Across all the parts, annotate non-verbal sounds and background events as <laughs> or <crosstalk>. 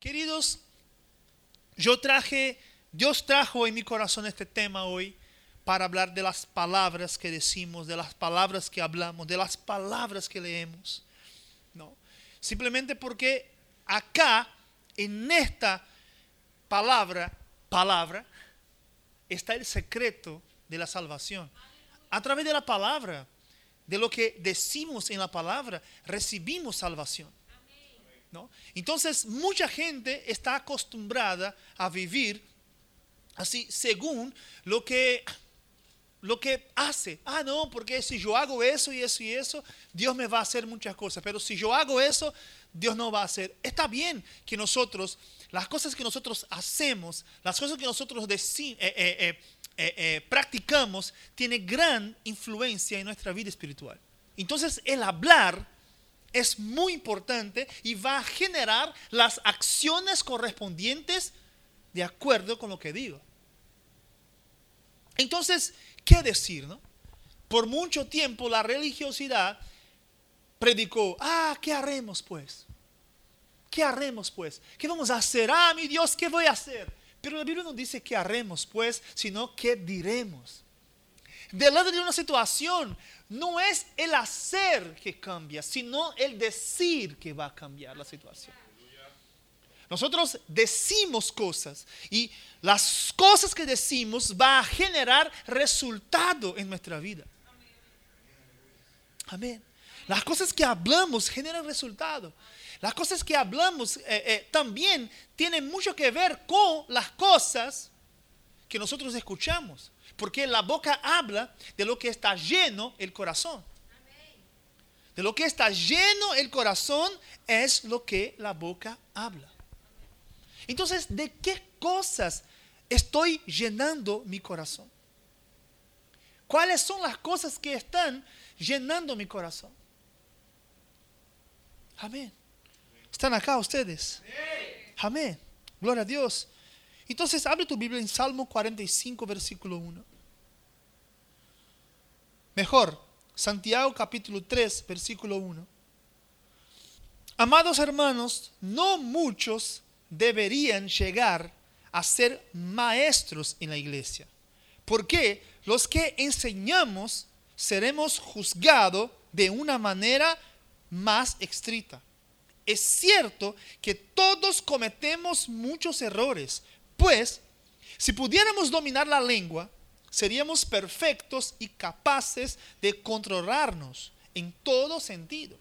Queridos, yo traje, Dios trajo en mi corazón este tema hoy para hablar de las palabras que decimos, de las palabras que hablamos, de las palabras que leemos. No, simplemente porque acá, en esta palabra, palabra, está el secreto de la salvación. A través de la palabra, de lo que decimos en la palabra, recibimos salvación. ¿No? Entonces, mucha gente está acostumbrada a vivir así según lo que lo que hace. Ah, no, porque si yo hago eso y eso y eso, Dios me va a hacer muchas cosas. Pero si yo hago eso, Dios no va a hacer. Está bien que nosotros, las cosas que nosotros hacemos, las cosas que nosotros eh, eh, eh, practicamos, tiene gran influencia en nuestra vida espiritual. Entonces, el hablar es muy importante y va a generar las acciones correspondientes de acuerdo con lo que digo. Entonces, ¿qué decir? No? Por mucho tiempo la religiosidad predicó, ah, ¿qué haremos pues? ¿Qué haremos pues? ¿Qué vamos a hacer? Ah, mi Dios, ¿qué voy a hacer? Pero la Biblia no dice qué haremos pues, sino qué diremos. Delante de una situación, no es el hacer que cambia, sino el decir que va a cambiar la situación. Nosotros decimos cosas y las cosas que decimos va a generar resultado en nuestra vida. Amén. Las cosas que hablamos generan resultado. Las cosas que hablamos eh, eh, también tienen mucho que ver con las cosas que nosotros escuchamos. Porque la boca habla de lo que está lleno el corazón. De lo que está lleno el corazón es lo que la boca habla. Entonces, ¿de qué cosas estoy llenando mi corazón? ¿Cuáles son las cosas que están llenando mi corazón? Amén. ¿Están acá ustedes? Amén. Gloria a Dios. Entonces, abre tu Biblia en Salmo 45, versículo 1. Mejor, Santiago capítulo 3, versículo 1. Amados hermanos, no muchos deberían llegar a ser maestros en la iglesia, porque los que enseñamos seremos juzgados de una manera más estricta. Es cierto que todos cometemos muchos errores, pues si pudiéramos dominar la lengua, seríamos perfectos y capaces de controlarnos en todo sentido.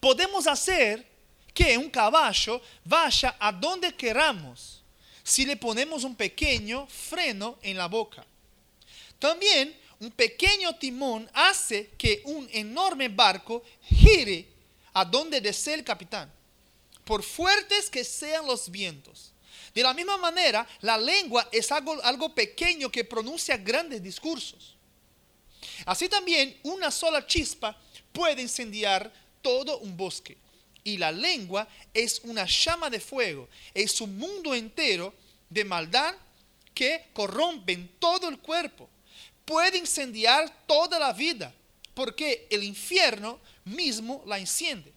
Podemos hacer que un caballo vaya a donde queramos si le ponemos un pequeño freno en la boca. También un pequeño timón hace que un enorme barco gire a donde desee el capitán, por fuertes que sean los vientos. De la misma manera, la lengua es algo, pequeño que pronuncia grandes discursos. Así también, una sola chispa puede incendiar todo un bosque y la lengua es una llama de fuego, es un mundo entero de maldad que corrompen todo el cuerpo. Puede incendiar toda la vida, porque el infierno mismo la enciende.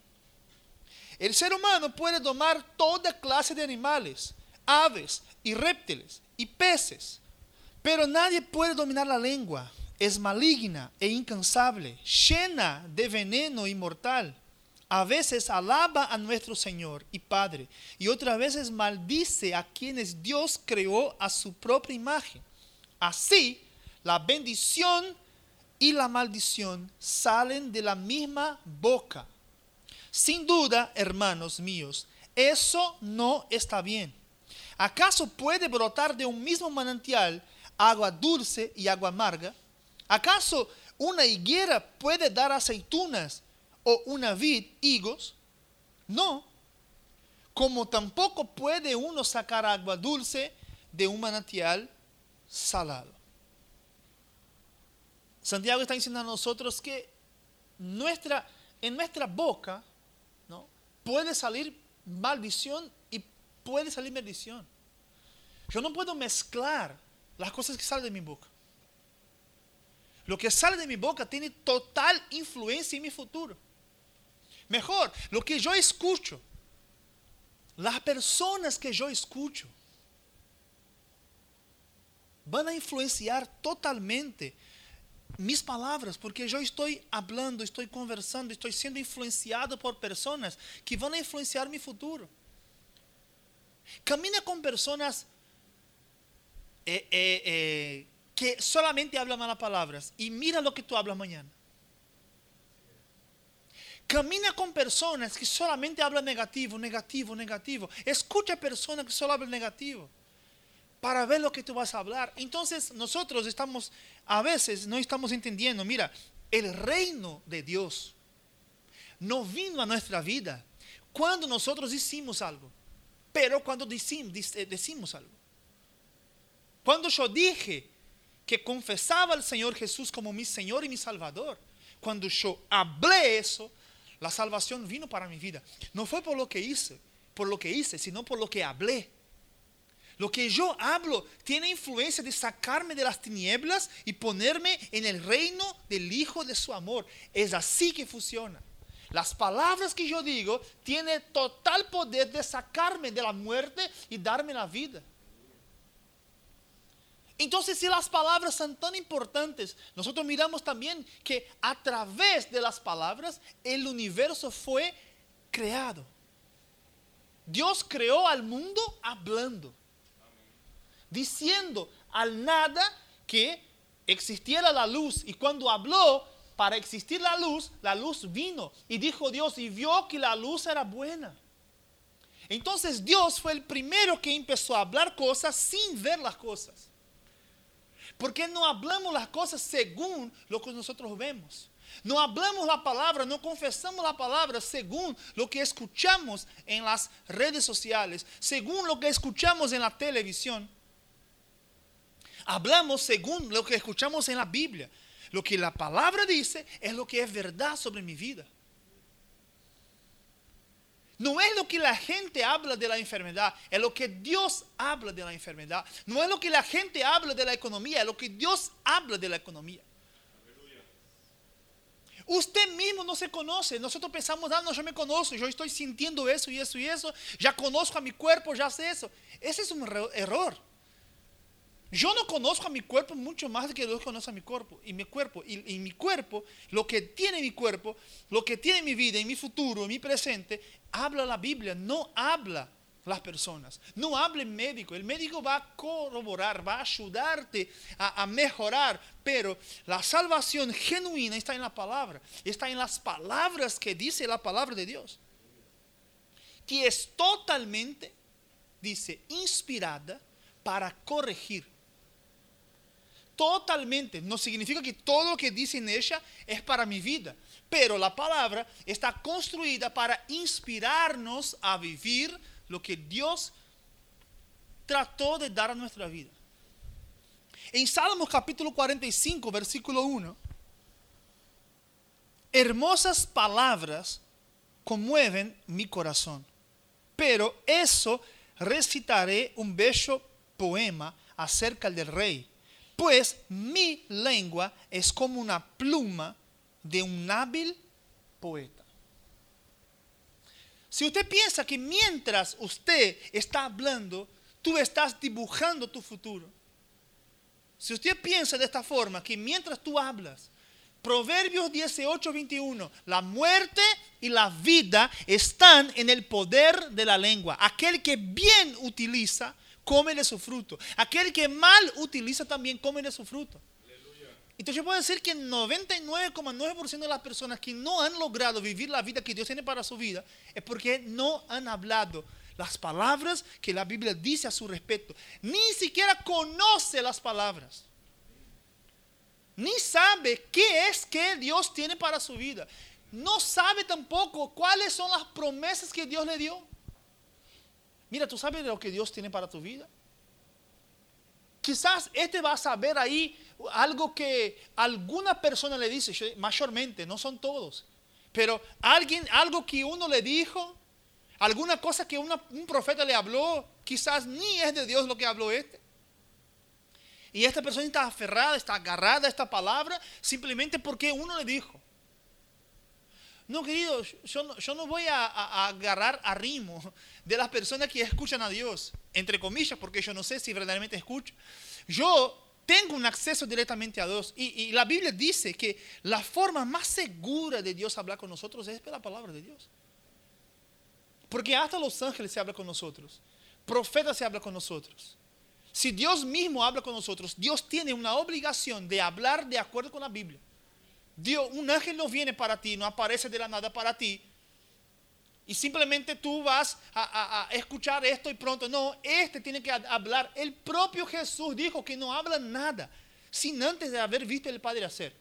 El ser humano puede domar toda clase de animales, aves y reptiles y peces, pero nadie puede dominar la lengua. Es maligna e incansable, llena de veneno inmortal a veces alaba a nuestro Señor y Padre y otras veces maldice a quienes Dios creó a su propia imagen. Así, la bendición y la maldición salen de la misma boca. Sin duda, hermanos míos, eso no está bien. ¿Acaso puede brotar de un mismo manantial agua dulce y agua amarga? ¿Acaso una higuera puede dar aceitunas o una vid higos. No. Como tampoco puede uno sacar agua dulce de un manantial salado. Santiago está diciendo a nosotros que nuestra, en nuestra boca ¿no? puede salir maldición puede salir bendición. Yo no puedo mezclar las cosas que salen de mi boca. Lo que sale de mi boca tiene total influencia en mi futuro. Mejor, lo que yo escucho, las personas que yo escucho van a influenciar totalmente mis palabras, porque yo estoy hablando, estoy conversando, estoy siendo influenciado por personas que van a influenciar mi futuro. Camina con personas eh, eh, eh, que solamente hablan malas palabras y mira lo que tú hablas mañana. Camina con personas que solamente hablan negativo, negativo, negativo. Escucha personas que solo hablan negativo para ver lo que tú vas a hablar. Entonces nosotros estamos, a veces no estamos entendiendo, mira, el reino de Dios no vino a nuestra vida cuando nosotros hicimos algo, pero cuando decimos, eh, decimos algo. Cuando yo dije que confesaba al Señor Jesús como mi Señor y mi Salvador, cuando yo hablé eso, la salvación vino para mi vida. No fue por lo que hice, por lo que hice, sino por lo que hablé. Lo que yo hablo tiene influencia de sacarme de las tinieblas y ponerme en el reino del Hijo de su amor. Es así que funciona. Las palabras que yo digo tienen total poder de sacarme de la muerte y darme la vida. Entonces, si las palabras son tan importantes, nosotros miramos también que a través de las palabras el universo fue creado. Dios creó al mundo hablando, diciendo al nada que existiera la luz. Y cuando habló, para existir la luz, la luz vino. Y dijo Dios, y vio que la luz era buena. Entonces Dios fue el primero que empezó a hablar cosas sin ver las cosas. Porque no hablamos las cosas según lo que nosotros vemos. No hablamos la palabra, no confesamos la palabra según lo que escuchamos en las redes sociales, según lo que escuchamos en la televisión. Hablamos según lo que escuchamos en la Biblia. Lo que la palabra dice es lo que es verdad sobre mi vida. No es lo que la gente habla de la enfermedad, es lo que Dios habla de la enfermedad. No es lo que la gente habla de la economía, es lo que Dios habla de la economía. Usted mismo no se conoce. Nosotros pensamos, ah, no, yo me conozco, yo estoy sintiendo eso y eso y eso, ya conozco a mi cuerpo, ya sé eso. Ese es un error. Yo no conozco a mi cuerpo mucho más que Dios conoce a mi cuerpo. Y mi cuerpo, y, mi cuerpo, lo que tiene mi cuerpo, lo que tiene mi vida, y mi futuro, y mi presente, habla la Biblia, no habla las personas. No habla el médico. El médico va a corroborar, va a ayudarte a, a, mejorar. Pero la salvación genuina está en la palabra. Está en las palabras que dice la palabra de Dios. Que es totalmente, dice, inspirada para corregir totalmente. No significa que todo lo que dice en ella es para mi vida, pero la palabra está construida para inspirarnos a vivir lo que Dios trató de dar a nuestra vida. En Salmos capítulo 45, versículo 1, hermosas palabras conmueven mi corazón, pero eso recitaré un bello poema acerca del rey pues mi lengua es como una pluma de un hábil poeta. Si usted piensa que mientras usted está hablando, tú estás dibujando tu futuro. Si usted piensa de esta forma, que mientras tú hablas, Proverbios 18, 21, la muerte y la vida están en el poder de la lengua. Aquel que bien utiliza, come de su fruto. Aquel que mal utiliza también come de su fruto. Entonces yo puedo decir que 99,9% de las personas que no han logrado vivir la vida que Dios tiene para su vida es porque no han hablado las palabras que la Biblia dice a su respecto. Ni siquiera conoce las palabras. Ni sabe qué es que Dios tiene para su vida. No sabe tampoco cuáles son las promesas que Dios le dio. Mira, ¿tú sabes lo que Dios tiene para tu vida? Quizás este va a saber ahí algo que alguna persona le dice, mayormente, no son todos, pero alguien, algo que uno le dijo, alguna cosa que un profeta le habló, quizás ni es de Dios lo que habló este. Y esta persona está aferrada, está agarrada a esta palabra simplemente porque uno le dijo. No, querido, yo no, voy a, agarrar a ritmo de las personas que escuchan a Dios, entre comillas, porque yo no sé si verdaderamente escucho. Yo tengo un acceso directamente a Dios. Y, la Biblia dice que la forma más segura de Dios hablar con nosotros es por la palabra de Dios. Porque hasta los ángeles se hablan con nosotros. Profetas se hablan con nosotros. Si Dios mismo habla con nosotros, Dios tiene una obligación de hablar de acuerdo con la Biblia. Dios, un ángel no viene para ti, no aparece de la nada para ti. Y simplemente tú vas a, a, escuchar esto y pronto. No, este tiene que hablar. El propio Jesús dijo que no habla nada sin antes de haber visto el Padre hacer.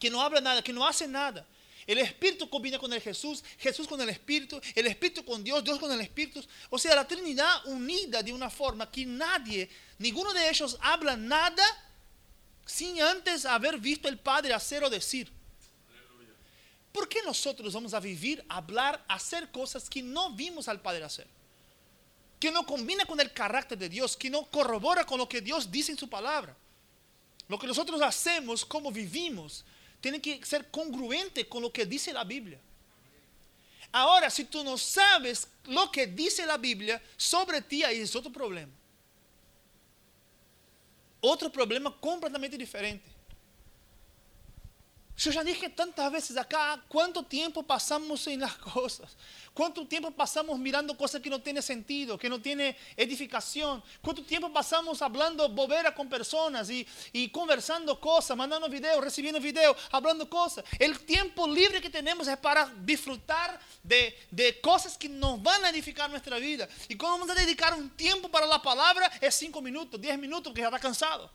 Que no habla nada, que no hace nada. El Espíritu combina con el Jesús, Jesús con el Espíritu, el Espíritu con Dios, Dios con el Espíritu. O sea, la Trinidad unida de una forma que nadie, ninguno de ellos habla nada sin antes haber visto el Padre hacer o decir. ¿Por qué nosotros vamos a vivir, hablar, hacer cosas que no vimos al Padre hacer? Que no combina con el carácter de Dios, que no corrobora con lo que Dios dice en su palabra. Lo que nosotros hacemos, como vivimos, tiene que ser congruente con lo que dice la Biblia. Ahora, si tú no sabes lo que dice la Biblia sobre ti, ahí es otro problema. Otro problema completamente diferente. Yo ya dije tantas veces acá, ¿cuánto tiempo pasamos en las <laughs> cosas? ¿Cuánto tiempo pasamos mirando cosas que no tienen sentido, que no tienen edificación? ¿Cuánto tiempo pasamos hablando bobera con personas y, y conversando cosas, mandando videos, recibiendo videos, hablando cosas? El tiempo libre que tenemos es para disfrutar de, de cosas que nos van a edificar nuestra vida. Y cuando vamos a dedicar un tiempo para la palabra, es cinco minutos, diez minutos, que ya está cansado.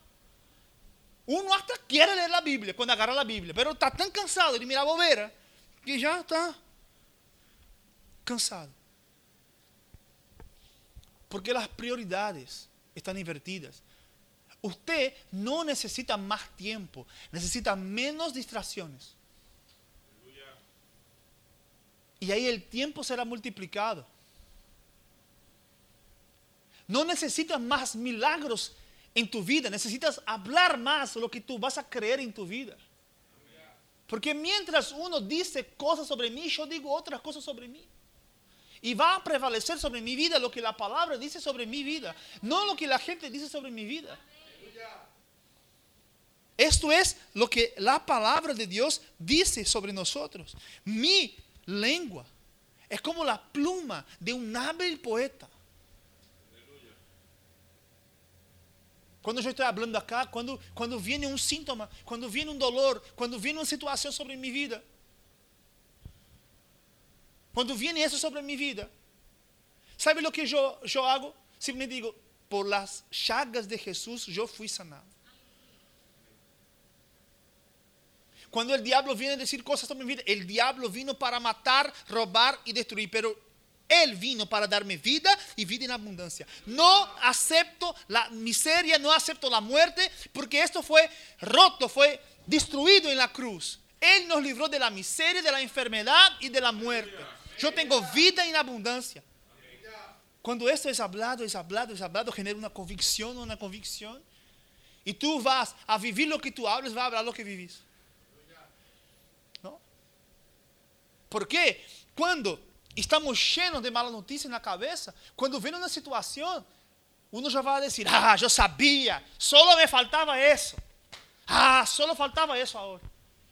Uno hasta quiere leer la Biblia cuando agarra la Biblia, pero está tan cansado de mirar bobeira que ya está cansado. Porque las prioridades están invertidas. Usted no necesita más tiempo, necesita menos distracciones. Y ahí el tiempo será multiplicado. No necesitas más milagros en tu vida, necesitas hablar más lo que tú vas a creer en tu vida. Porque mientras uno dice cosas sobre mí, yo digo otras cosas sobre mí. Y va a prevalecer sobre mi vida lo que la palabra dice sobre mi vida, no lo que la gente dice sobre mi vida. Esto es lo que la palabra de Dios dice sobre nosotros. Mi lengua es como la pluma de un hábil poeta. Cuando yo estoy hablando acá, cuando, cuando viene un síntoma, cuando viene un dolor, cuando viene una situación sobre mi vida, cuando viene eso sobre mi vida, ¿sabe lo que yo, yo hago? Simplemente digo, por las llagas de Jesús yo fui sanado. Cuando el diablo viene a decir cosas sobre mi vida, el diablo vino para matar, robar y destruir, pero él vino para darme vida y vida en abundancia. No acepto la miseria, no acepto la muerte, porque esto fue roto, fue destruido en la cruz. Él nos libró de la miseria, de la enfermedad y de la muerte. Yo tengo vida en abundancia. Cuando esto es hablado, es hablado, es hablado, genera una convicción, una convicción. Y tú vas a vivir lo que tú hablas, vas a hablar lo que vivís. ¿No? ¿Por qué? Cuando estamos llenos de mala noticia en la cabeza, cuando viene una situación, uno ya va a decir, ah, yo sabía, solo me faltaba eso. Ah, solo faltaba eso ahora.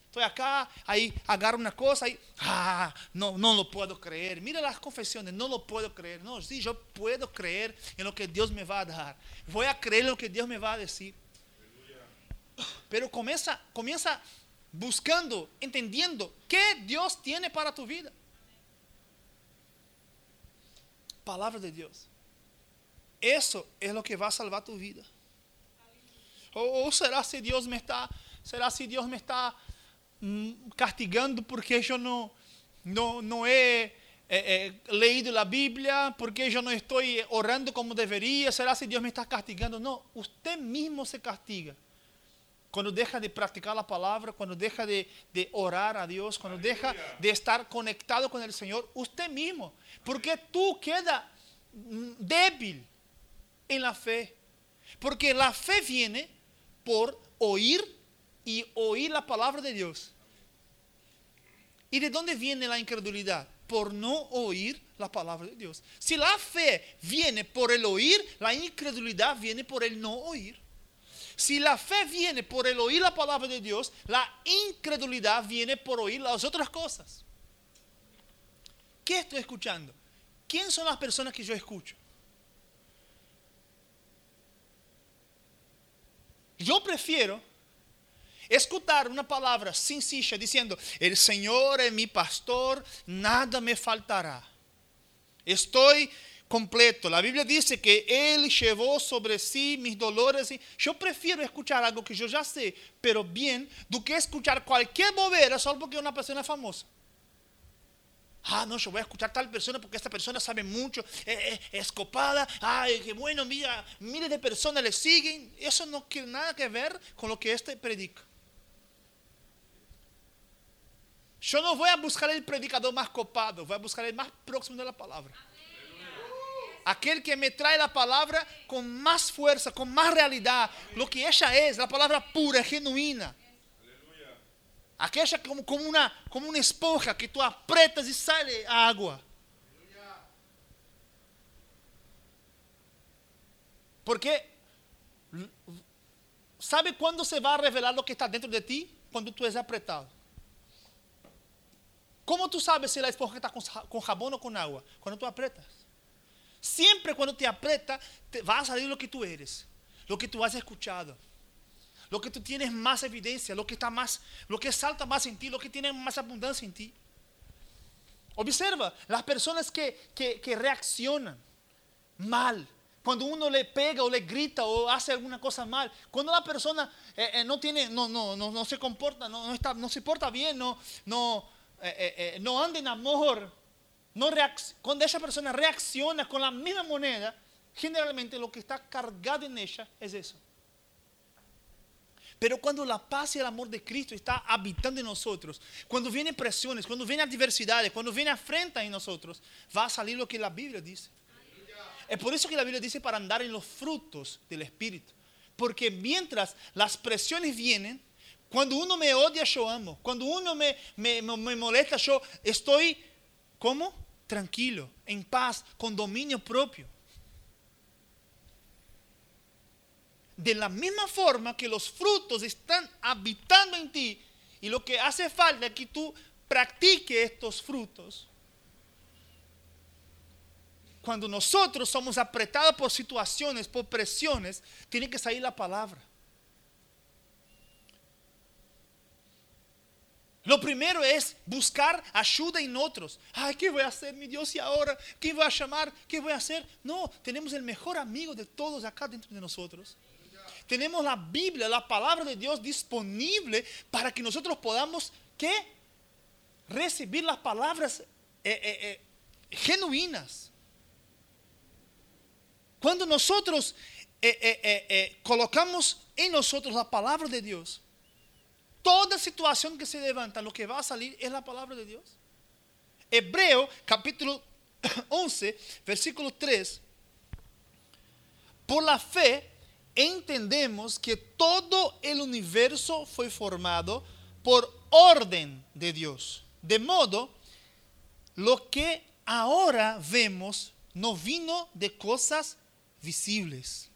Estoy acá, ahí agarro una cosa y, ah, no, no lo puedo creer. Mira las confesiones, no lo puedo creer. No, sí, yo puedo creer en lo que Dios me va a dar. Voy a creer en lo que Dios me va a decir. Pero comienza, comienza buscando, entendiendo qué Dios tiene para tu vida. Palabra de Dios. Eso es lo que va a salvar tu vida. O, será si Dios me está, será si Dios me está mm, castigando porque yo no, no, no he eh, eh, leído la Biblia, porque yo no estoy orando como debería, será si Dios me está castigando. No, usted mismo se castiga. Cuando deja de practicar la palabra, cuando deja de, orar a Dios, cuando deja de estar conectado con el Señor, usted mismo. Porque tú queda débil en la fe. Porque la fe viene por oír y oír la palabra de Dios. ¿Y de dónde viene la incredulidad? Por no oír la palabra de Dios. Si la fe viene por el oír, la incredulidad viene por el no oír. Si la fe viene por el oír la palabra de Dios, la incredulidad viene por oír las otras cosas. ¿Qué estoy escuchando? ¿Quién son las personas que yo escucho? Yo prefiero escuchar una palabra sencilla diciendo, el Señor es mi pastor, nada me faltará. Estoy completo. La Biblia dice que Él llevó sobre sí mis dolores. Yo prefiero escuchar algo que yo ya sé, pero bien, do que escuchar cualquier bobera solo porque una persona es famosa. Ah, no, yo voy a escuchar tal persona porque esta persona sabe mucho, es, escopada. Ay, qué bueno, mira, miles de personas le siguen. Eso no tiene nada que ver con lo que este predica. Yo no voy a buscar el predicador más copado, voy a buscar el más próximo de la palabra. Aquel que me trae la palabra con más fuerza, con más realidad, lo que ella es, la palabra pura, genuina. Aquella como, como, una, como una esponja que tú apretas y sale agua. Porque, ¿sabe cuándo se va a revelar lo que está dentro de ti? Cuando tú eres apretado. ¿Cómo tú sabes si la esponja está con, jabón o con agua? Cuando tú apretas. Siempre cuando te aprieta, te va a salir lo que tú eres, lo que tú has escuchado, lo que tú tienes más evidencia, lo que está más, lo que salta más en ti, lo que tiene más abundancia en ti. Observa las personas que, que, reaccionan mal cuando uno le pega o le grita o hace alguna cosa mal, cuando la persona eh, eh, no tiene, no, no, no, no se comporta, no, no, está, no se porta bien, no, no, eh, no anda en amor, no cuando esa persona reacciona con la misma moneda, generalmente lo que está cargado en ella es eso. Pero cuando la paz y el amor de Cristo está habitando en nosotros, cuando vienen presiones, cuando vienen adversidades, cuando viene afrenta en nosotros, va a salir lo que la Biblia dice. Es por eso que la Biblia dice para andar en los frutos del Espíritu. Porque mientras las presiones vienen, cuando uno me odia, yo amo. Cuando uno me, me, me molesta, yo estoy, ¿cómo? Tranquilo, en paz, con dominio propio. De la misma forma que los frutos están habitando en ti y lo que hace falta es que tú practiques estos frutos. Cuando nosotros somos apretados por situaciones, por presiones, tiene que salir la palabra. Lo primero es buscar ayuda en otros. Ay, ¿qué voy a hacer, mi Dios? ¿Y ahora? ¿Qué voy a llamar? ¿Qué voy a hacer? No, tenemos el mejor amigo de todos acá dentro de nosotros. Tenemos la Biblia, la palabra de Dios disponible para que nosotros podamos, ¿qué? Recibir las palabras eh, eh, eh, genuinas. Cuando nosotros colocamos en nosotros la palabra de Dios, Toda situación que se levanta, lo que va a salir es la palabra de Dios. Hebreo capítulo <coughs> 11, versículo 3. Por la fe entendemos que todo el universo fue formado por orden de Dios. De modo, lo que ahora vemos no vino de cosas visibles.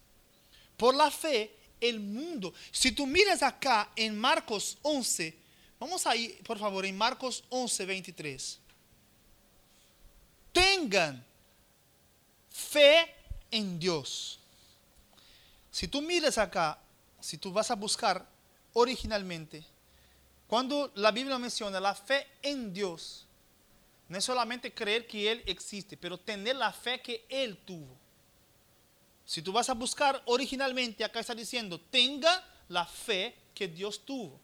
Por la fe el mundo. Si tú miras acá en Marcos 11, vamos ahí, por favor, en Marcos 11, 23. Tengan fe en Dios. Si tú miras acá, si tú vas a buscar originalmente, cuando la Biblia menciona la fe en Dios, no es solamente creer que Él existe, pero tener la fe que Él tuvo. Si tú vas a buscar originalmente, acá está diciendo, tenga la fe que Dios tuvo.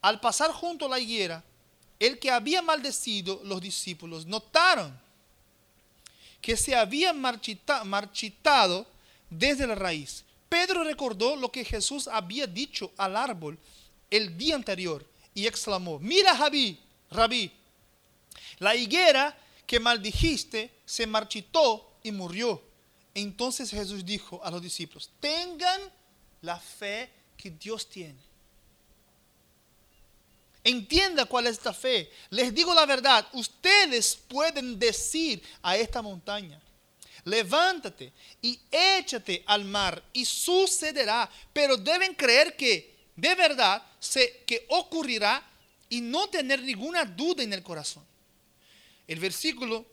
Al pasar junto a la higuera, el que había maldecido los discípulos notaron que se había marchitado desde la raíz. Pedro recordó lo que Jesús había dicho al árbol el día anterior y exclamó, mira Javi, Rabí, la higuera que maldijiste se marchitó y murió. Entonces Jesús dijo a los discípulos, tengan la fe que Dios tiene. Entienda cuál es esta fe. Les digo la verdad, ustedes pueden decir a esta montaña, levántate y échate al mar y sucederá, pero deben creer que de verdad se, que ocurrirá y no tener ninguna duda en el corazón. El versículo,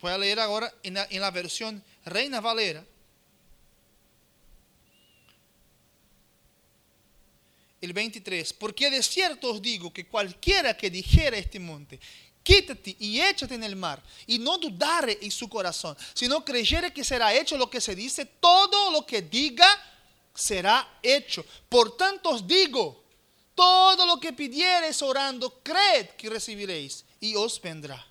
voy a leer ahora en la, en la versión Reina Valera. el 23, porque de cierto os digo que cualquiera que dijera este monte, quítate y échate en el mar, y no dudare en su corazón, sino creyere que será hecho lo que se dice, todo lo que diga será hecho. Por tanto os digo, todo lo que pidiereis orando, creed que recibiréis y os vendrá.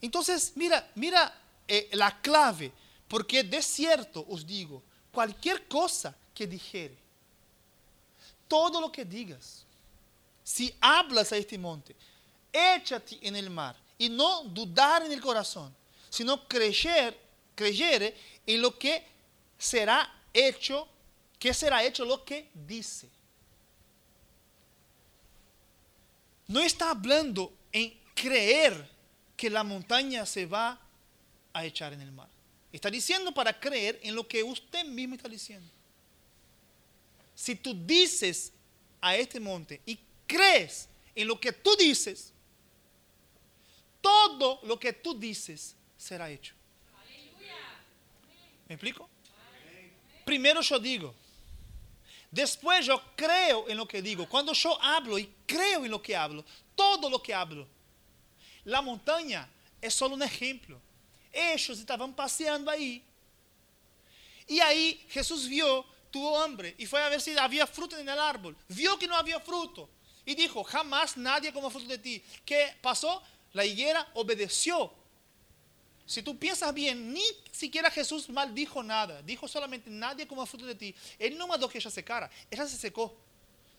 Entonces, mira, mira eh, la clave, porque de cierto os digo, cualquier cosa que dijere, todo lo que digas. Si hablas a este monte, échate en el mar y no dudar en el corazón, sino creer, creer en lo que será hecho, que será hecho lo que dice. No está hablando en creer que la montaña se va a echar en el mar. Está diciendo para creer en lo que usted mismo está diciendo si tú dices a este monte y crees en lo que tú dices, todo lo que tú dices será hecho. ¿Me explico? Primero yo digo, después yo creo en lo que digo. Cuando yo hablo y creo en lo que hablo, todo lo que hablo. La montaña es solo un ejemplo. Ellos estaban paseando ahí. Y ahí Jesús vio tuvo hambre y fue a ver si había fruto en el árbol. Vio que no había fruto y dijo, jamás nadie coma fruto de ti. ¿Qué pasó? La higuera obedeció. Si tú piensas bien, ni siquiera Jesús maldijo nada. Dijo solamente, nadie coma fruto de ti. Él no mandó que ella secara, ella se secó.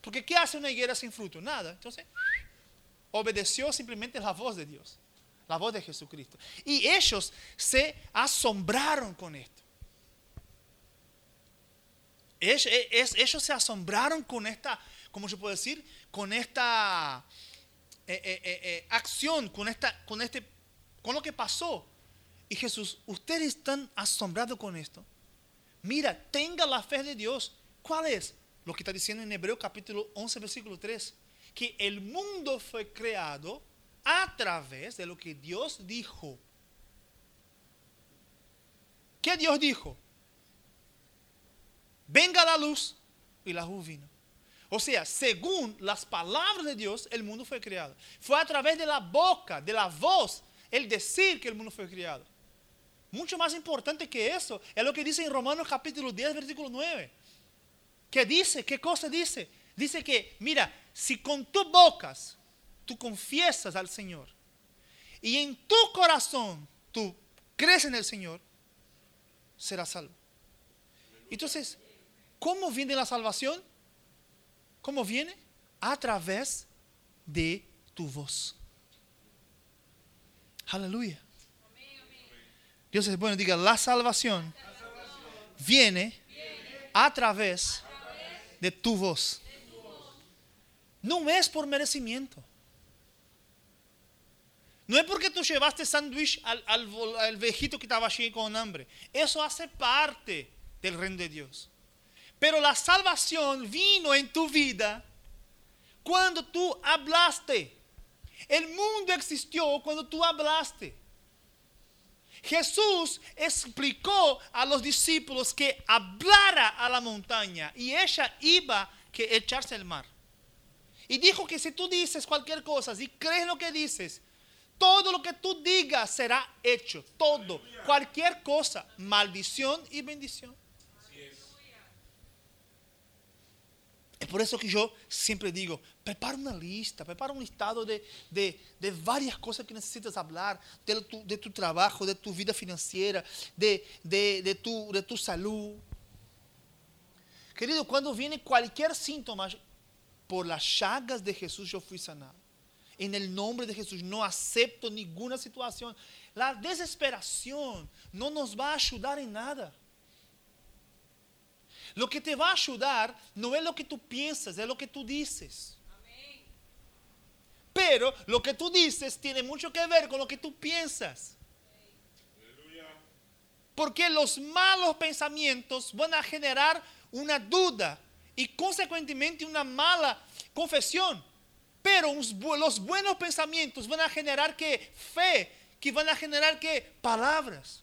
Porque ¿qué hace una higuera sin fruto? Nada. Entonces, obedeció simplemente la voz de Dios, la voz de Jesucristo. Y ellos se asombraron con esto. Ellos, se asombraron con esta, ¿cómo se puede decir? Con esta eh, eh, eh, acción, con, esta, con, este, con lo que pasó. Y Jesús, ustedes están asombrados con esto. Mira, tenga la fe de Dios. ¿Cuál es? Lo que está diciendo en Hebreo capítulo 11, versículo 3. Que el mundo fue creado a través de lo que Dios dijo. ¿Qué Dios dijo? venga la luz y la luz vino. O sea, según las palabras de Dios, el mundo fue creado. Fue a través de la boca, de la voz, el decir que el mundo fue creado. Mucho más importante que eso es lo que dice en Romanos capítulo 10, versículo 9. ¿Qué dice? ¿Qué cosa dice? Dice que, mira, si con tus bocas tú confiesas al Señor y en tu corazón tú crees en el Señor, serás salvo. Entonces, ¿Cómo viene la salvación? ¿Cómo viene? A través de tu voz. Aleluya. Dios es bueno, diga, la salvación viene a través de tu voz. No es por merecimiento. No es porque tú llevaste sándwich al, al, viejito que estaba allí con hambre. Eso hace parte del reino de Dios. Pero la salvación vino en tu vida cuando tú hablaste. El mundo existió cuando tú hablaste. Jesús explicó a los discípulos que hablara a la montaña y ella iba a echarse al mar. Y dijo que si tú dices cualquier cosa y crees lo que dices, todo lo que tú digas será hecho. Todo, cualquier cosa, maldición y bendición. Es por eso que yo siempre digo, prepara una lista, prepara un listado de, varias cosas que necesitas hablar, de tu, de tu trabajo, de tu vida financiera, de, tu, de tu salud. Querido, cuando viene cualquier síntoma, por las llagas de Jesús yo fui sanado. En el nombre de Jesús no acepto ninguna situación. La desesperación no nos va a ayudar en nada. Lo que te va a ayudar no es lo que tú piensas, es lo que tú dices. Pero lo que tú dices tiene mucho que ver con lo que tú piensas. Porque los malos pensamientos van a generar una duda y consecuentemente una mala confesión. Pero los buenos pensamientos van a generar que fe, que van a generar que palabras.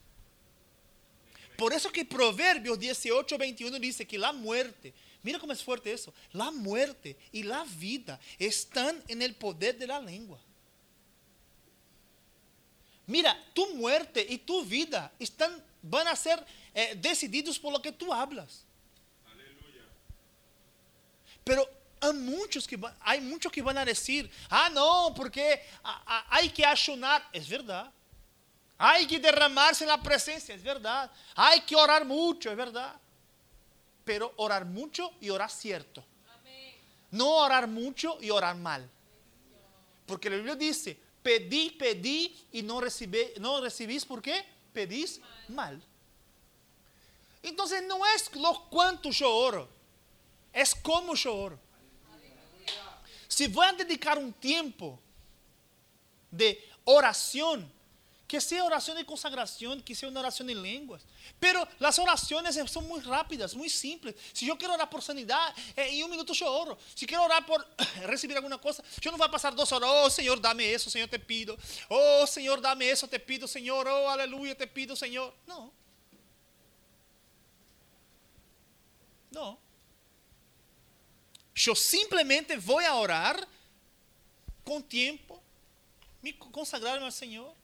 Por eso que Proverbios 18, 21 dice que la muerte, mira cómo es fuerte eso, la muerte y la vida están en el poder de la lengua. Mira, tu muerte y tu vida están, van a ser eh, decididos por lo que tú hablas. Aleluya. Pero hay muchos, que, hay muchos que van a decir, ah, no, porque hay que ayunar. Es verdad. Hay que derramarse en la presencia, es verdad. Hay que orar mucho, es verdad. Pero orar mucho y orar cierto. No orar mucho y orar mal. Porque la Biblia dice, pedí, pedí y no, recibí, no recibís, ¿por qué? Pedís mal. Entonces no es lo cuánto yo oro, es cómo yo oro. Si voy a dedicar un tiempo de oración, que sea oración de consagración, que sea una oración en lenguas. Pero las oraciones son muy rápidas, muy simples. Si yo quiero orar por sanidad, eh, en un minuto yo oro. Si quiero orar por <clears throat> recibir alguna cosa, yo no voy a pasar dos horas. Oh Señor, dame eso, Señor, te pido. Oh Señor, dame eso, te pido, Señor. Oh aleluya, te pido, Señor. No. No. Yo simplemente voy a orar con tiempo, me consagrarme al Señor.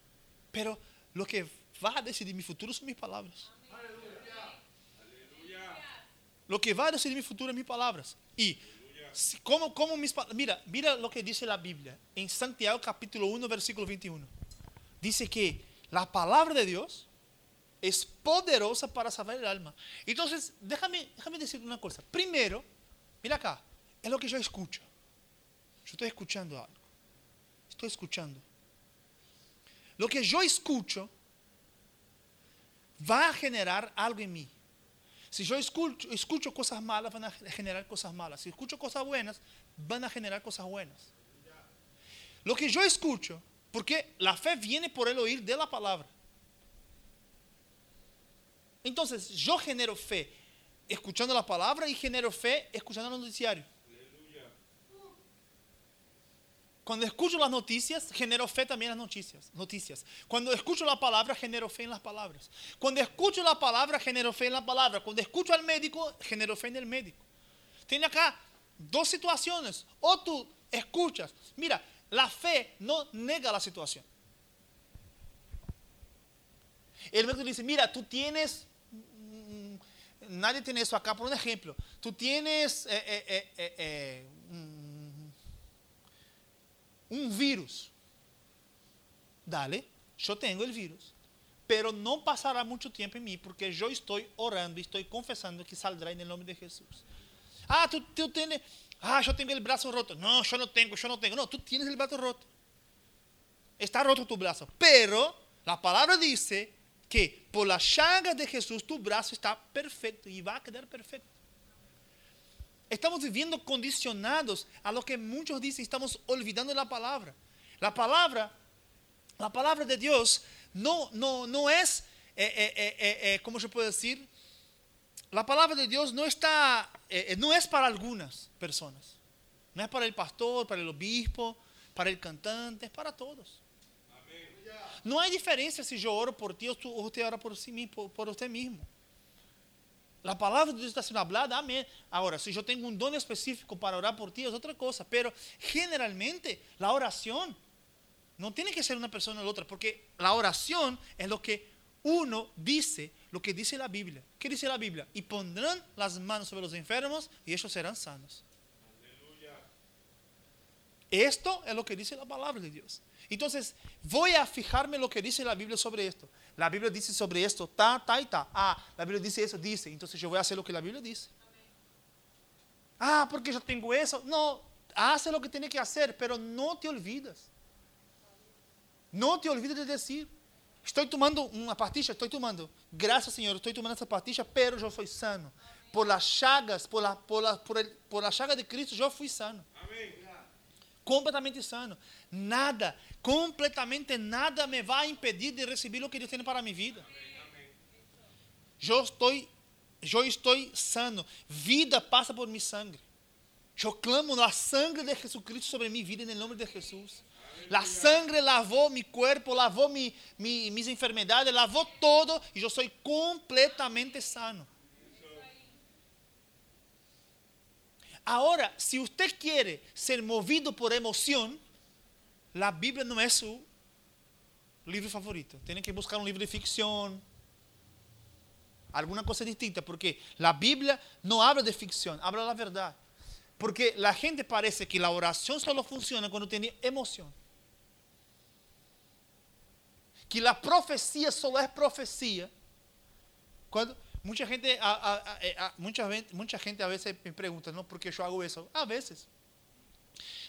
Pero lo que va a decidir mi futuro son mis palabras. Lo que va a decidir mi futuro son mis palabras. Y como, como mis mira, mira lo que dice la Biblia en Santiago capítulo 1, versículo 21. Dice que la palabra de Dios es poderosa para salvar el alma. Entonces, déjame, déjame decir una cosa. Primero, mira acá, es lo que yo escucho. Yo estoy escuchando algo. Estoy escuchando. Lo que yo escucho va a generar algo en mí. Si yo escucho, escucho cosas malas, van a generar cosas malas. Si escucho cosas buenas, van a generar cosas buenas. Lo que yo escucho, porque la fe viene por el oír de la palabra. Entonces, yo genero fe escuchando la palabra y genero fe escuchando el noticiario. Cuando escucho las noticias, genero fe también en las noticias, noticias. Cuando escucho la palabra, genero fe en las palabras. Cuando escucho la palabra, genero fe en la palabra. Cuando escucho al médico, genero fe en el médico. Tiene acá dos situaciones. O tú escuchas. Mira, la fe no nega la situación. El médico dice, mira, tú tienes, mm, nadie tiene eso acá por un ejemplo. Tú tienes... Eh, eh, eh, un virus. Dale, yo tengo el virus. Pero no pasará mucho tiempo en mí porque yo estoy orando y estoy confesando que saldrá en el nombre de Jesús. Ah, tú, tienes, ah, yo tengo el brazo roto. No, yo no tengo, yo no tengo. No, tú tienes el brazo roto. Está roto tu brazo. Pero la palabra dice que por la llaga de Jesús tu brazo está perfecto y va a quedar perfecto. Estamos viviendo condicionados a lo que muchos dicen, estamos olvidando la palabra. La palabra, la palabra de Dios no, no, no es, eh, eh, eh, ¿cómo se puede decir? La palabra de Dios no está, no es para algunas personas. No es para el pastor, para el obispo, para el cantante, es para todos. No hay diferencia si yo oro por ti o usted ora por, sí, por, por usted mismo. La palabra de Dios está siendo hablada, amén. Ahora, si yo tengo un don específico para orar por ti, es otra cosa. Pero generalmente la oración no tiene que ser una persona o la otra, porque la oración es lo que uno dice, lo que dice la Biblia. ¿Qué dice la Biblia? Y pondrán las manos sobre los enfermos y ellos serán sanos. Esto es lo que dice la palabra de Dios. Entonces, voy a fijarme lo que dice la Biblia sobre esto. La Biblia dice sobre esto, ta, ta y ta. Ah, la Biblia dice eso, dice. Entonces yo voy a hacer lo que la Biblia dice. Ah, porque yo tengo eso. No, hace lo que tiene que hacer, pero no te olvidas. No te olvides de decir, estoy tomando una pastilla, estoy tomando. Gracias Señor, estoy tomando esa pastilla, pero yo soy sano. Por las llagas, por la, por la, por el, por la llaga de Cristo, yo fui sano. Completamente sano. Nada, completamente nada me va a impedir de recibir lo que Dios tiene para mi vida. Yo estoy, yo estoy sano. Vida pasa por mi sangre. Yo clamo la sangre de Jesucristo sobre mi vida en el nombre de Jesús. La sangre lavó mi cuerpo, lavó mi, mi, mis enfermedades, lavó todo y yo soy completamente sano. Ahora, si usted quiere ser movido por emoción, la Biblia no es su libro favorito. Tiene que buscar un libro de ficción, alguna cosa distinta, porque la Biblia no habla de ficción, habla la verdad. Porque la gente parece que la oración solo funciona cuando tiene emoción. Que la profecía solo es profecía cuando mucha gente a, a, mucha gente a veces me pregunta, ¿no? ¿Por qué yo hago eso? A veces.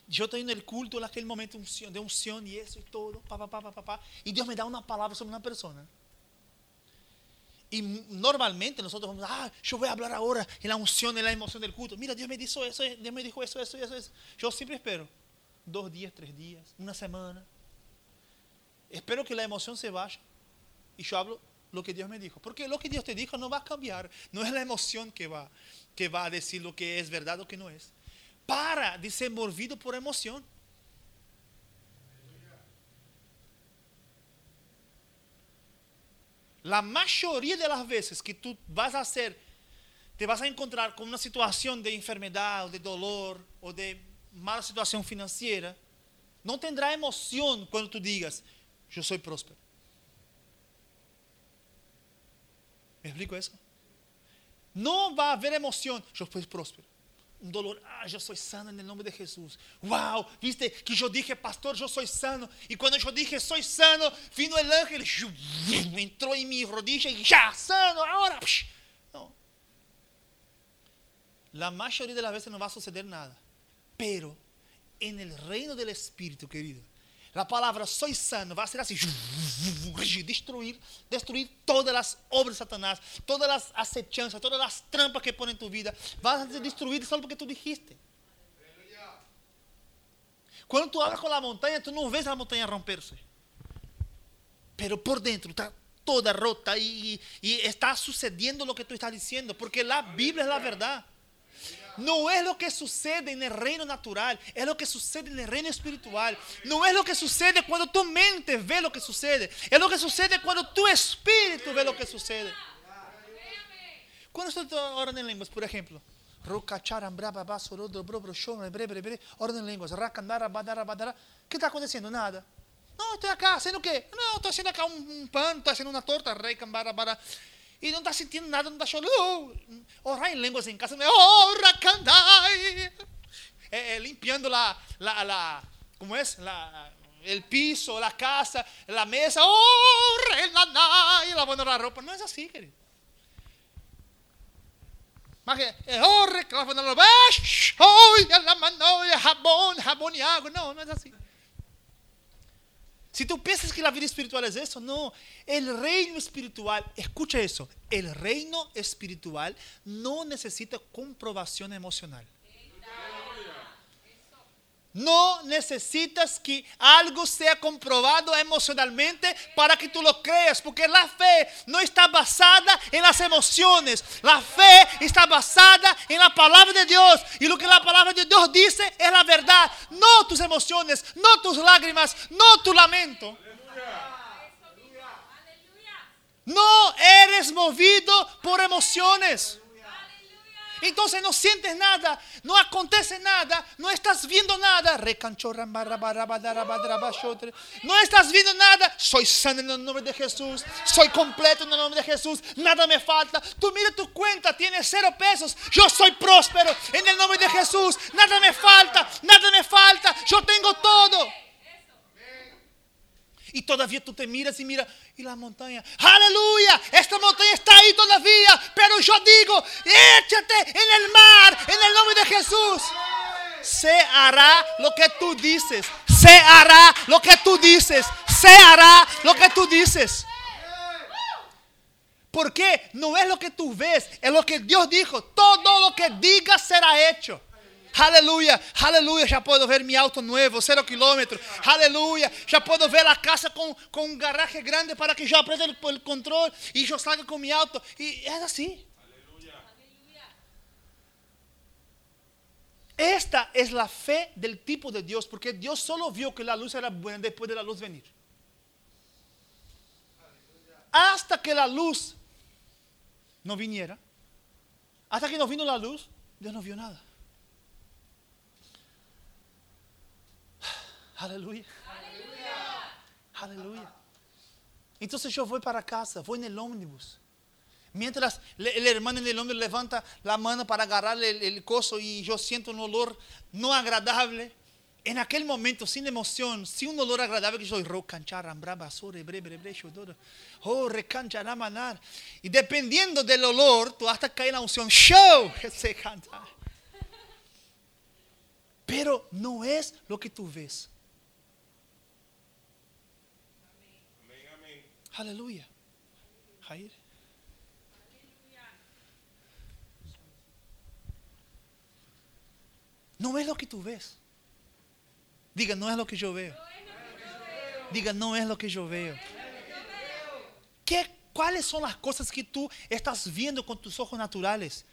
Yo estoy en el culto en aquel momento de unción y eso y todo, pa, pa, pa, pa, pa, y Dios me da una palabra sobre una persona. Y normalmente nosotros vamos, ah, yo voy a hablar ahora en la unción, en la emoción del culto. Mira, Dios me dijo eso, Dios me dijo eso, eso, eso, eso. Yo siempre espero dos días, tres días, una semana. Espero que la emoción se vaya y yo hablo lo que Dios me dijo. Porque lo que Dios te dijo no va a cambiar. No es la emoción que va, que va a decir lo que es verdad o que no es. Para de ser movido por emoción. La mayoría de las veces que tú vas a hacer, te vas a encontrar con una situación de enfermedad o de dolor o de mala situación financiera, no tendrá emoción cuando tú digas, yo soy próspero. ¿Me explico eso? No va a haber emoción, yo soy próspero. Un dolor, ah, yo soy sano en el nombre de Jesús. Wow, viste que yo dije, pastor, yo soy sano. Y cuando yo dije, soy sano, vino el ángel, entró en mi rodilla y ya, sano, ahora. No. La mayoría de las veces no va a suceder nada. Pero en el reino del Espíritu, querido, la palabra soy sano va a ser así, destruir, destruir todas las obras de Satanás, todas las acechanzas, todas las trampas que pone en tu vida. Vas a ser destruido solo porque tú dijiste. Cuando tú hablas con la montaña, tú no ves la montaña romperse. Pero por dentro está toda rota y está sucediendo lo que tú estás diciendo, porque la Biblia es la verdad. No es lo que sucede en el reino natural, es lo que sucede en el reino espiritual. No es lo que sucede cuando tu mente ve lo que sucede, es lo que sucede cuando tu espíritu ve lo que sucede. Cuando estoy orando en lenguas, por ejemplo, orden en lenguas, ¿qué está aconteciendo? Nada. No, estoy acá, haciendo qué? No, estoy haciendo acá un, pan, estoy haciendo una torta, rey, cambara, para y no está sintiendo nada, no está chorando. Orar en lenguas en casa, oh, racandai. Eh, eh, limpiando la, la, la, ¿cómo es? La, el piso, la casa, la mesa, oh, renanay, lavando la ropa. No es así, querido. Más que, oh, lavando la ropa, oh, la mano, jabón, jabón y agua. No, no es así. Si tú piensas que la vida espiritual es eso, no. El reino espiritual, escucha eso, el reino espiritual no necesita comprobación emocional. No necesitas que algo sea comprobado emocionalmente para que tú lo creas, porque la fe no está basada en las emociones. La fe está basada en la palabra de Dios. Y lo que la palabra de Dios dice es la verdad. No tus emociones, no tus lágrimas, no tu lamento. No eres movido por emociones. Entonces no sientes nada, no acontece nada, no estás viendo nada. No estás viendo nada. Soy sano en el nombre de Jesús. Soy completo en el nombre de Jesús. Nada me falta. Tú mira tu cuenta, tienes cero pesos. Yo soy próspero en el nombre de Jesús. Nada me falta, nada me falta. Yo tengo todo. Y todavía tú te miras y mira, y la montaña, aleluya, esta montaña está ahí todavía, pero yo digo, échate en el mar, en el nombre de Jesús. Se hará lo que tú dices, se hará lo que tú dices, se hará lo que tú dices. Porque no es lo que tú ves, es lo que Dios dijo. Todo lo que digas será hecho. Aleluya, aleluya, ya puedo ver mi auto nuevo, cero kilómetros. Aleluya, ya puedo ver la casa con, con un garaje grande para que yo aprenda el, el control y yo salga con mi auto. Y es así. Esta es la fe del tipo de Dios, porque Dios solo vio que la luz era buena después de la luz venir. Hasta que la luz no viniera, hasta que no vino la luz, Dios no vio nada. Aleluya. Aleluya. Entonces yo voy para casa, voy en el ómnibus. Mientras el hermano en el hombre levanta la mano para agarrar el, coso y yo siento un olor no agradable, en aquel momento, sin emoción, sin un olor agradable, que yo oh, manar. Y dependiendo del olor, tú hasta cae la unción, show, se canta. Pero no es lo que tú ves. Aleluya. Jair. No es lo que tú ves. Diga, no es lo que yo veo. Diga, no es lo que yo veo. ¿Qué, ¿Cuáles son las cosas que tú estás viendo con tus ojos naturales?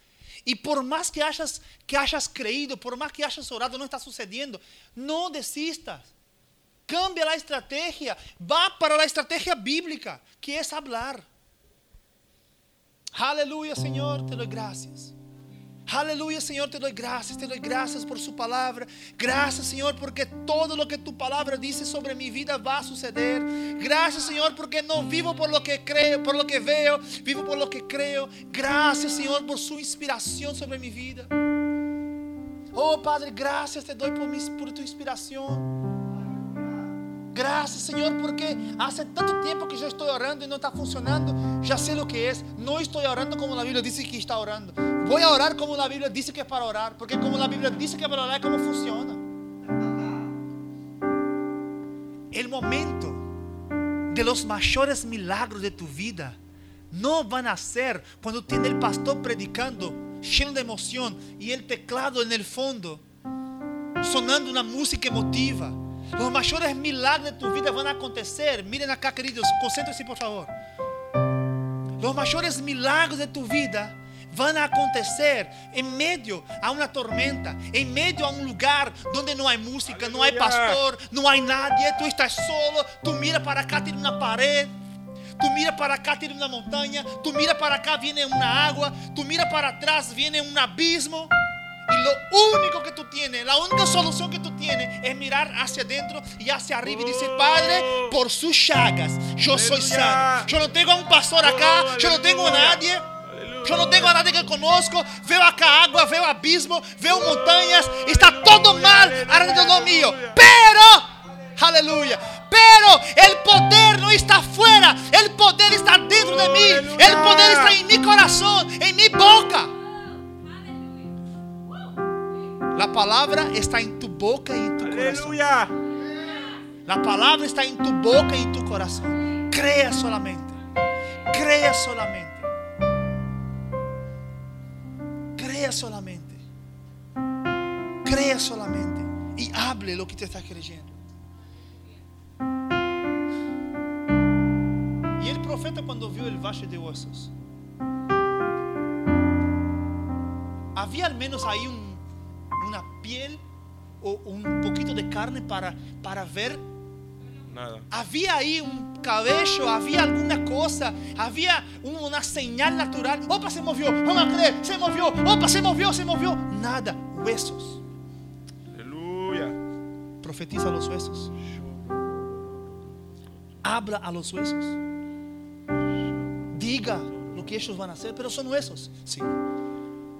Y por más que hayas, que hayas creído, por más que hayas orado, no está sucediendo. No desistas. Cambia la estrategia. Va para la estrategia bíblica, que es hablar. Aleluya, Señor, te doy gracias. Aleluya, Señor, te doy gracias, te doy gracias por su palabra. Gracias, Señor, porque todo lo que tu palabra dice sobre mi vida va a suceder. Gracias, Señor, porque no vivo por lo que creo, por lo que veo, vivo por lo que creo. Gracias, Señor, por su inspiración sobre mi vida. Oh, Padre, gracias te doy por, mi, por tu inspiración. Gracias, Señor, porque hace tanto tiempo que yo estoy orando y no está funcionando. Ya sé lo que es. No estoy orando como la Biblia dice que está orando. Voy a orar como la Biblia dice que es para orar. Porque como la Biblia dice que es para orar, ¿cómo funciona? El momento de los mayores milagros de tu vida no van a ser cuando tiene el pastor predicando, lleno de emoción, y el teclado en el fondo, sonando una música emotiva los mayores milagros de tu vida van a acontecer. Miren acá, queridos, concéntrense por favor. Los mayores milagros de tu vida van a acontecer en medio a una tormenta, en medio a un lugar donde no hay música, no hay pastor, no hay nadie, tú estás solo, tú miras para acá, tiene una pared. Tú miras para acá, tiene una montaña. Tú miras para acá, viene una agua. Tú miras para atrás, viene un abismo. Lo único que tú tienes, la única solución que tú tienes es mirar hacia adentro y hacia arriba y decir, Padre, por sus llagas yo soy sano. Yo no tengo a un pastor acá, yo no tengo a nadie. Yo no tengo a nadie que conozco. Veo acá agua, veo abismo, veo montañas. Está todo mal alrededor mío. Pero, aleluya. Pero el poder no está afuera. El poder está dentro de mí. El poder está en mi corazón, en mi boca. La palabra está en tu boca y en tu corazón. La palabra está en tu boca y en tu corazón. Crea solamente. Crea solamente. Crea solamente. Crea solamente. Y hable lo que te está creyendo. Y el profeta cuando vio el valle de huesos, había al menos ahí un una piel o un poquito de carne para, para ver. Nada. Había ahí un cabello, había alguna cosa, había una señal natural. Opa, se movió, vamos a creer, se movió, opa, se movió, se movió. Nada, huesos. Aleluya. Profetiza los huesos. Habla a los huesos. Diga lo que ellos van a hacer, pero son huesos. Sí.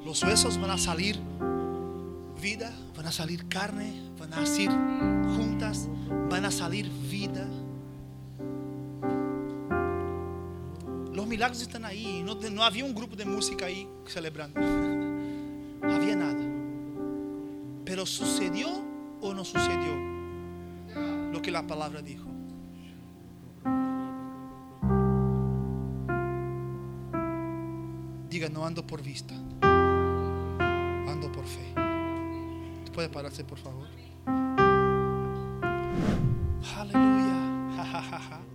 Los huesos van a salir vida, van a salir carne, van a salir juntas, van a salir vida. Los milagros están ahí. No, no había un grupo de música ahí celebrando. No <laughs> había nada. Pero sucedió o no sucedió lo que la palabra dijo. Diga, no ando por vista, Puede por favor. Aleluya. Ja, ja, ja.